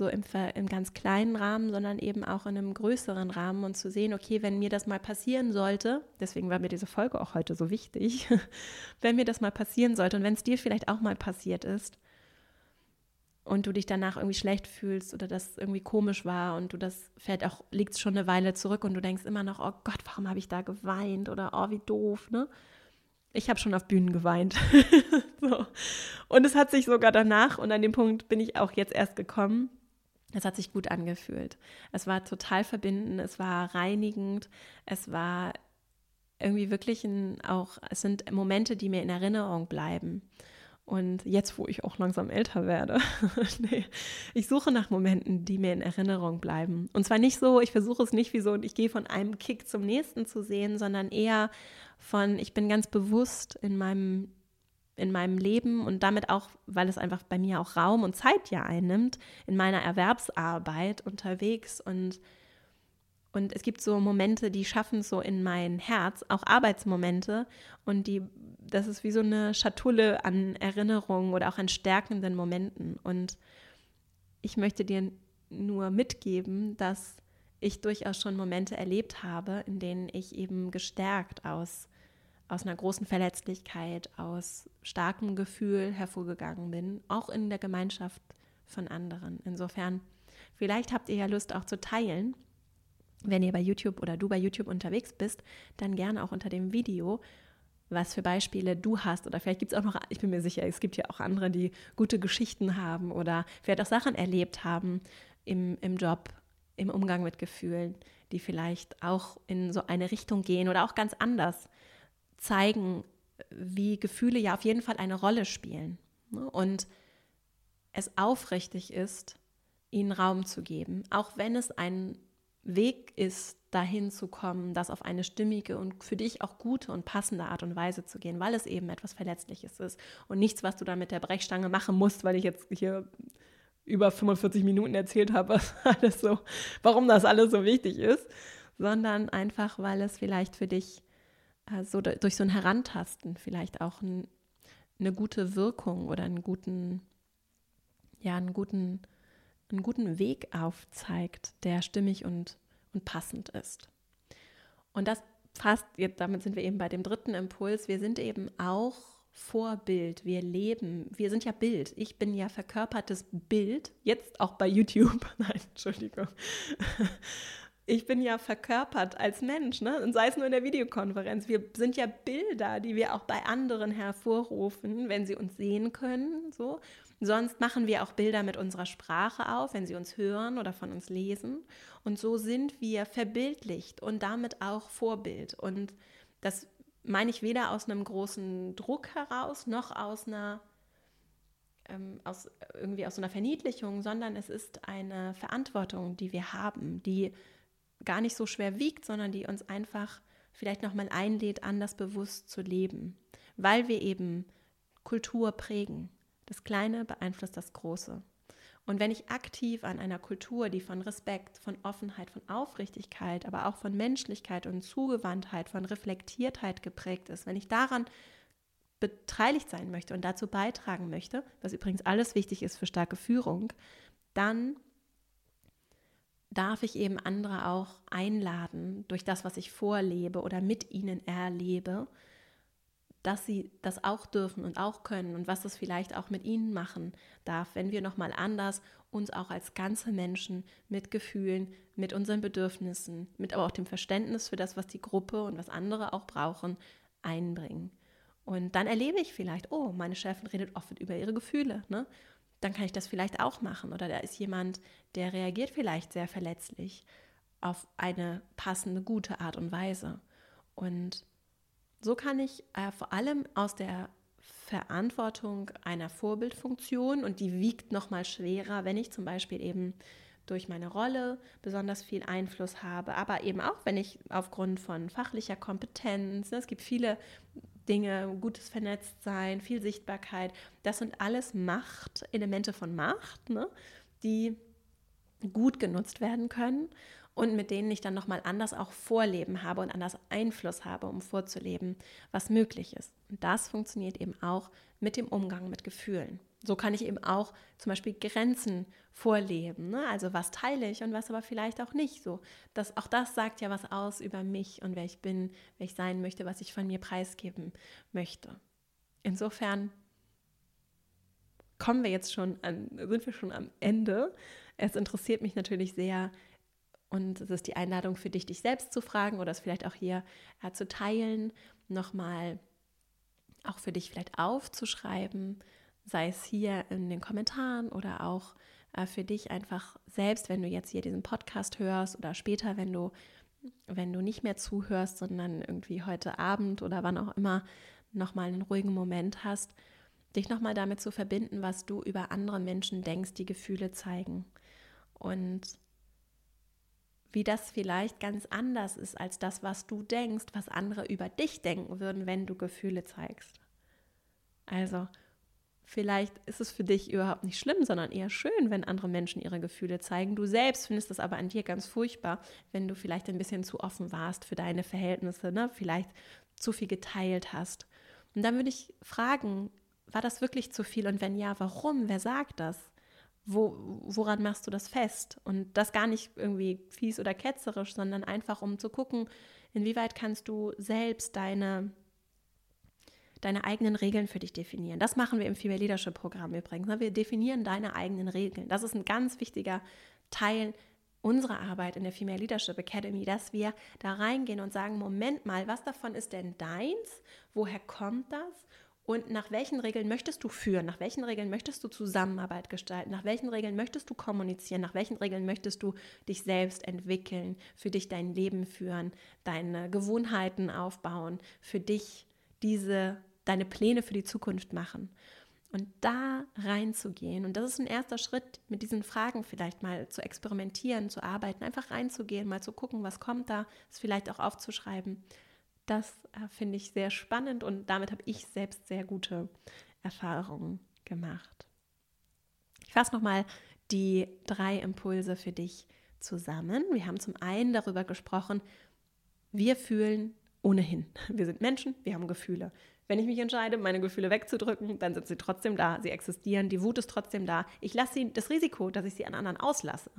so im, im ganz kleinen Rahmen, sondern eben auch in einem größeren Rahmen und zu sehen, okay, wenn mir das mal passieren sollte, deswegen war mir diese Folge auch heute so wichtig, [LAUGHS] wenn mir das mal passieren sollte und wenn es dir vielleicht auch mal passiert ist und du dich danach irgendwie schlecht fühlst oder das irgendwie komisch war und du das fällt auch liegt schon eine Weile zurück und du denkst immer noch, oh Gott, warum habe ich da geweint oder oh, wie doof, ne? Ich habe schon auf Bühnen geweint. [LAUGHS] so. Und es hat sich sogar danach, und an dem Punkt bin ich auch jetzt erst gekommen, es hat sich gut angefühlt. Es war total verbindend, es war reinigend, es war irgendwie wirklich ein, auch, es sind Momente, die mir in Erinnerung bleiben. Und jetzt, wo ich auch langsam älter werde, [LAUGHS] nee, ich suche nach Momenten, die mir in Erinnerung bleiben. Und zwar nicht so, ich versuche es nicht wie so, ich gehe von einem Kick zum nächsten zu sehen, sondern eher von, ich bin ganz bewusst in meinem, in meinem Leben und damit auch, weil es einfach bei mir auch Raum und Zeit ja einnimmt, in meiner Erwerbsarbeit unterwegs und und es gibt so Momente, die schaffen so in mein Herz, auch Arbeitsmomente. Und die, das ist wie so eine Schatulle an Erinnerungen oder auch an stärkenden Momenten. Und ich möchte dir nur mitgeben, dass ich durchaus schon Momente erlebt habe, in denen ich eben gestärkt aus, aus einer großen Verletzlichkeit, aus starkem Gefühl hervorgegangen bin, auch in der Gemeinschaft von anderen. Insofern, vielleicht habt ihr ja Lust auch zu teilen. Wenn ihr bei YouTube oder du bei YouTube unterwegs bist, dann gerne auch unter dem Video, was für Beispiele du hast. Oder vielleicht gibt es auch noch, ich bin mir sicher, es gibt ja auch andere, die gute Geschichten haben oder vielleicht auch Sachen erlebt haben im, im Job, im Umgang mit Gefühlen, die vielleicht auch in so eine Richtung gehen oder auch ganz anders zeigen, wie Gefühle ja auf jeden Fall eine Rolle spielen. Ne? Und es aufrichtig ist, ihnen Raum zu geben, auch wenn es ein Weg ist, dahin zu kommen, das auf eine stimmige und für dich auch gute und passende Art und Weise zu gehen, weil es eben etwas Verletzliches ist und nichts, was du dann mit der Brechstange machen musst, weil ich jetzt hier über 45 Minuten erzählt habe, was [LAUGHS] alles so, warum das alles so wichtig ist, sondern einfach, weil es vielleicht für dich so durch so ein Herantasten vielleicht auch ein, eine gute Wirkung oder einen guten, ja, einen guten, einen guten Weg aufzeigt, der stimmig und, und passend ist. Und das fast, jetzt, damit sind wir eben bei dem dritten Impuls, wir sind eben auch Vorbild, wir leben, wir sind ja Bild. Ich bin ja verkörpertes Bild, jetzt auch bei YouTube. [LAUGHS] Nein, Entschuldigung. Ich bin ja verkörpert als Mensch, ne? Und sei es nur in der Videokonferenz. Wir sind ja Bilder, die wir auch bei anderen hervorrufen, wenn sie uns sehen können. So. Sonst machen wir auch Bilder mit unserer Sprache auf, wenn sie uns hören oder von uns lesen. Und so sind wir verbildlicht und damit auch Vorbild. Und das meine ich weder aus einem großen Druck heraus noch aus einer ähm, aus irgendwie aus einer Verniedlichung, sondern es ist eine Verantwortung, die wir haben, die gar nicht so schwer wiegt, sondern die uns einfach vielleicht nochmal einlädt, anders bewusst zu leben, weil wir eben Kultur prägen. Das Kleine beeinflusst das Große. Und wenn ich aktiv an einer Kultur, die von Respekt, von Offenheit, von Aufrichtigkeit, aber auch von Menschlichkeit und Zugewandtheit, von Reflektiertheit geprägt ist, wenn ich daran beteiligt sein möchte und dazu beitragen möchte, was übrigens alles wichtig ist für starke Führung, dann darf ich eben andere auch einladen durch das, was ich vorlebe oder mit ihnen erlebe, dass sie das auch dürfen und auch können und was das vielleicht auch mit ihnen machen darf, wenn wir nochmal anders uns auch als ganze Menschen mit Gefühlen, mit unseren Bedürfnissen, mit aber auch dem Verständnis für das, was die Gruppe und was andere auch brauchen, einbringen. Und dann erlebe ich vielleicht, oh, meine Chefin redet offen über ihre Gefühle. Ne? Dann kann ich das vielleicht auch machen. Oder da ist jemand, der reagiert vielleicht sehr verletzlich auf eine passende, gute Art und Weise. Und so kann ich äh, vor allem aus der Verantwortung einer Vorbildfunktion und die wiegt noch mal schwerer, wenn ich zum Beispiel eben durch meine Rolle besonders viel Einfluss habe, aber eben auch, wenn ich aufgrund von fachlicher Kompetenz, ne, es gibt viele Dinge, gutes Vernetztsein, viel Sichtbarkeit, das sind alles Macht, Elemente von Macht, ne, die gut genutzt werden können und mit denen ich dann nochmal anders auch Vorleben habe und anders Einfluss habe, um vorzuleben, was möglich ist. Und das funktioniert eben auch mit dem Umgang mit Gefühlen. So kann ich eben auch zum Beispiel Grenzen vorleben. Ne? Also was teile ich und was aber vielleicht auch nicht. So, das, auch das sagt ja was aus über mich und wer ich bin, wer ich sein möchte, was ich von mir preisgeben möchte. Insofern kommen wir jetzt schon an, sind wir schon am Ende. Es interessiert mich natürlich sehr, und es ist die Einladung für dich, dich selbst zu fragen oder es vielleicht auch hier äh, zu teilen, nochmal auch für dich vielleicht aufzuschreiben, sei es hier in den Kommentaren oder auch äh, für dich einfach selbst, wenn du jetzt hier diesen Podcast hörst oder später, wenn du, wenn du nicht mehr zuhörst, sondern irgendwie heute Abend oder wann auch immer nochmal einen ruhigen Moment hast, dich nochmal damit zu verbinden, was du über andere Menschen denkst, die Gefühle zeigen. Und wie das vielleicht ganz anders ist als das, was du denkst, was andere über dich denken würden, wenn du Gefühle zeigst. Also, vielleicht ist es für dich überhaupt nicht schlimm, sondern eher schön, wenn andere Menschen ihre Gefühle zeigen. Du selbst findest es aber an dir ganz furchtbar, wenn du vielleicht ein bisschen zu offen warst für deine Verhältnisse, ne? vielleicht zu viel geteilt hast. Und dann würde ich fragen, war das wirklich zu viel? Und wenn ja, warum? Wer sagt das? Wo, woran machst du das fest? Und das gar nicht irgendwie fies oder ketzerisch, sondern einfach um zu gucken, inwieweit kannst du selbst deine, deine eigenen Regeln für dich definieren. Das machen wir im Female Leadership Programm übrigens. Ne? Wir definieren deine eigenen Regeln. Das ist ein ganz wichtiger Teil unserer Arbeit in der Female Leadership Academy, dass wir da reingehen und sagen, Moment mal, was davon ist denn deins? Woher kommt das? Und nach welchen Regeln möchtest du führen? Nach welchen Regeln möchtest du Zusammenarbeit gestalten? Nach welchen Regeln möchtest du kommunizieren? Nach welchen Regeln möchtest du dich selbst entwickeln, für dich dein Leben führen, deine Gewohnheiten aufbauen, für dich diese deine Pläne für die Zukunft machen? Und da reinzugehen, und das ist ein erster Schritt, mit diesen Fragen vielleicht mal zu experimentieren, zu arbeiten, einfach reinzugehen, mal zu gucken, was kommt da, es vielleicht auch aufzuschreiben das äh, finde ich sehr spannend und damit habe ich selbst sehr gute Erfahrungen gemacht. Ich fasse nochmal die drei Impulse für dich zusammen. Wir haben zum einen darüber gesprochen, wir fühlen ohnehin. Wir sind Menschen, wir haben Gefühle. Wenn ich mich entscheide, meine Gefühle wegzudrücken, dann sind sie trotzdem da, sie existieren, die Wut ist trotzdem da. Ich lasse sie, das Risiko, dass ich sie an anderen auslasse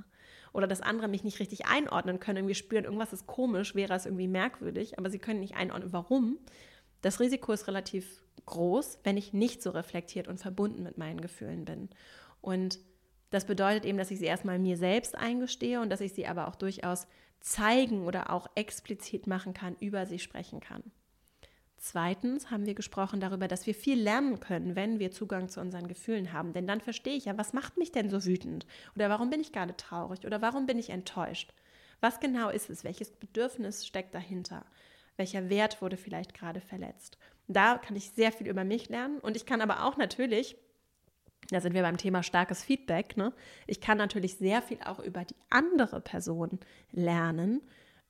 oder dass andere mich nicht richtig einordnen können, irgendwie spüren, irgendwas ist komisch, wäre es irgendwie merkwürdig, aber sie können nicht einordnen, warum. Das Risiko ist relativ groß, wenn ich nicht so reflektiert und verbunden mit meinen Gefühlen bin. Und das bedeutet eben, dass ich sie erstmal mir selbst eingestehe und dass ich sie aber auch durchaus zeigen oder auch explizit machen kann, über sie sprechen kann. Zweitens haben wir gesprochen darüber, dass wir viel lernen können, wenn wir Zugang zu unseren Gefühlen haben. Denn dann verstehe ich ja, was macht mich denn so wütend? Oder warum bin ich gerade traurig? Oder warum bin ich enttäuscht? Was genau ist es? Welches Bedürfnis steckt dahinter? Welcher Wert wurde vielleicht gerade verletzt? Da kann ich sehr viel über mich lernen. Und ich kann aber auch natürlich, da sind wir beim Thema starkes Feedback, ne? ich kann natürlich sehr viel auch über die andere Person lernen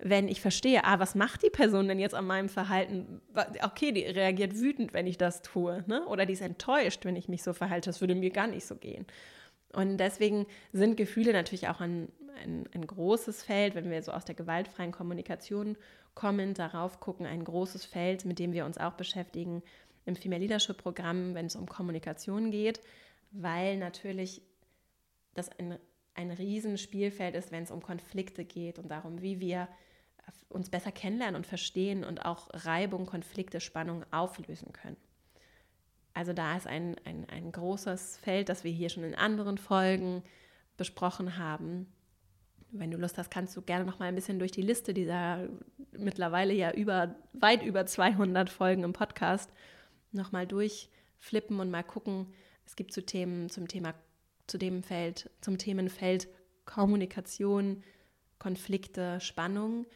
wenn ich verstehe, ah, was macht die Person denn jetzt an meinem Verhalten? Okay, die reagiert wütend, wenn ich das tue, ne? oder die ist enttäuscht, wenn ich mich so verhalte. Das würde mir gar nicht so gehen. Und deswegen sind Gefühle natürlich auch ein, ein, ein großes Feld, wenn wir so aus der gewaltfreien Kommunikation kommen, darauf gucken, ein großes Feld, mit dem wir uns auch beschäftigen im Female Leadership Programm, wenn es um Kommunikation geht, weil natürlich das ein, ein Riesenspielfeld ist, wenn es um Konflikte geht und darum, wie wir uns besser kennenlernen und verstehen und auch Reibung, Konflikte, Spannung auflösen können. Also da ist ein, ein, ein großes Feld, das wir hier schon in anderen Folgen besprochen haben. Wenn du Lust hast, kannst du gerne noch mal ein bisschen durch die Liste dieser mittlerweile ja über, weit über 200 Folgen im Podcast noch mal durchflippen und mal gucken. Es gibt zu Themen, zum Thema, zu dem Feld, zum Themenfeld Kommunikation, Konflikte, Spannung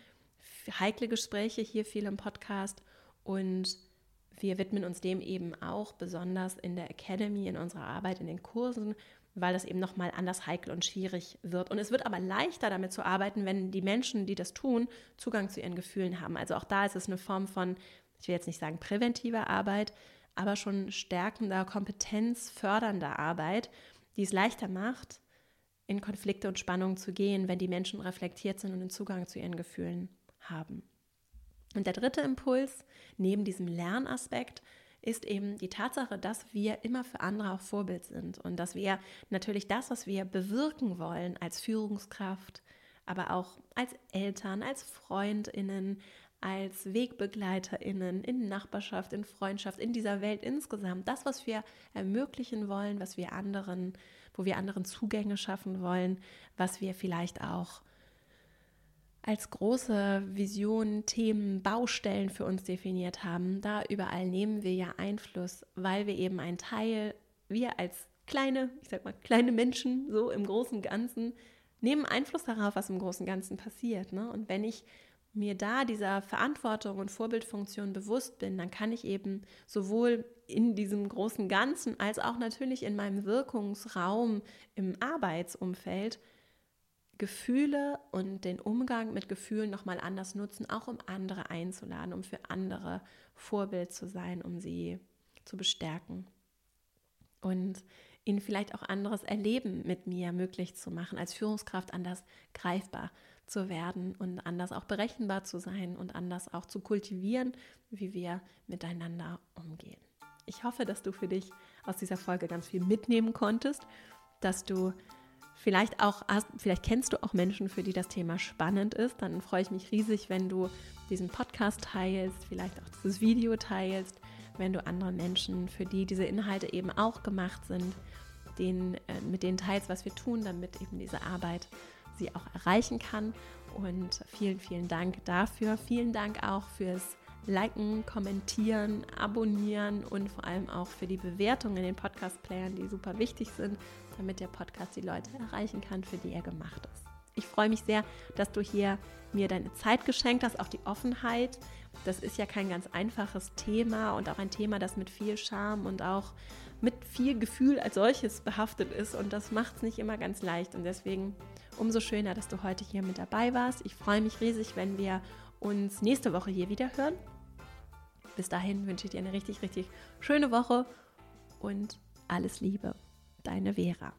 heikle Gespräche hier viel im Podcast und wir widmen uns dem eben auch besonders in der Academy, in unserer Arbeit, in den Kursen, weil das eben nochmal anders heikel und schwierig wird. Und es wird aber leichter damit zu arbeiten, wenn die Menschen, die das tun, Zugang zu ihren Gefühlen haben. Also auch da ist es eine Form von, ich will jetzt nicht sagen präventiver Arbeit, aber schon stärkender, kompetenzfördernder Arbeit, die es leichter macht, in Konflikte und Spannungen zu gehen, wenn die Menschen reflektiert sind und einen Zugang zu ihren Gefühlen haben. Und der dritte Impuls, neben diesem Lernaspekt, ist eben die Tatsache, dass wir immer für andere auch Vorbild sind und dass wir natürlich das, was wir bewirken wollen als Führungskraft, aber auch als Eltern, als Freundinnen, als Wegbegleiterinnen in Nachbarschaft, in Freundschaft, in dieser Welt insgesamt, das, was wir ermöglichen wollen, was wir anderen, wo wir anderen Zugänge schaffen wollen, was wir vielleicht auch als große Vision, Themen, Baustellen für uns definiert haben, da überall nehmen wir ja Einfluss, weil wir eben ein Teil, wir als kleine, ich sag mal, kleine Menschen, so im großen Ganzen, nehmen Einfluss darauf, was im großen Ganzen passiert. Ne? Und wenn ich mir da dieser Verantwortung und Vorbildfunktion bewusst bin, dann kann ich eben sowohl in diesem großen Ganzen als auch natürlich in meinem Wirkungsraum im Arbeitsumfeld Gefühle und den Umgang mit Gefühlen nochmal anders nutzen, auch um andere einzuladen, um für andere Vorbild zu sein, um sie zu bestärken. Und ihnen vielleicht auch anderes Erleben mit mir möglich zu machen, als Führungskraft anders greifbar zu werden und anders auch berechenbar zu sein und anders auch zu kultivieren, wie wir miteinander umgehen. Ich hoffe, dass du für dich aus dieser Folge ganz viel mitnehmen konntest, dass du Vielleicht auch vielleicht kennst du auch Menschen, für die das Thema spannend ist. Dann freue ich mich riesig, wenn du diesen Podcast teilst, vielleicht auch dieses Video teilst, wenn du anderen Menschen, für die diese Inhalte eben auch gemacht sind, den, äh, mit denen teilst, was wir tun, damit eben diese Arbeit sie auch erreichen kann. Und vielen, vielen Dank dafür. Vielen Dank auch fürs Liken, Kommentieren, Abonnieren und vor allem auch für die Bewertungen in den Podcast-Playern, die super wichtig sind, damit der Podcast die Leute erreichen kann, für die er gemacht ist. Ich freue mich sehr, dass du hier mir deine Zeit geschenkt hast, auch die Offenheit. Das ist ja kein ganz einfaches Thema und auch ein Thema, das mit viel Charme und auch mit viel Gefühl als solches behaftet ist. Und das macht es nicht immer ganz leicht. Und deswegen umso schöner, dass du heute hier mit dabei warst. Ich freue mich riesig, wenn wir uns nächste Woche hier wieder hören. Bis dahin wünsche ich dir eine richtig, richtig schöne Woche und alles Liebe. Deine Vera.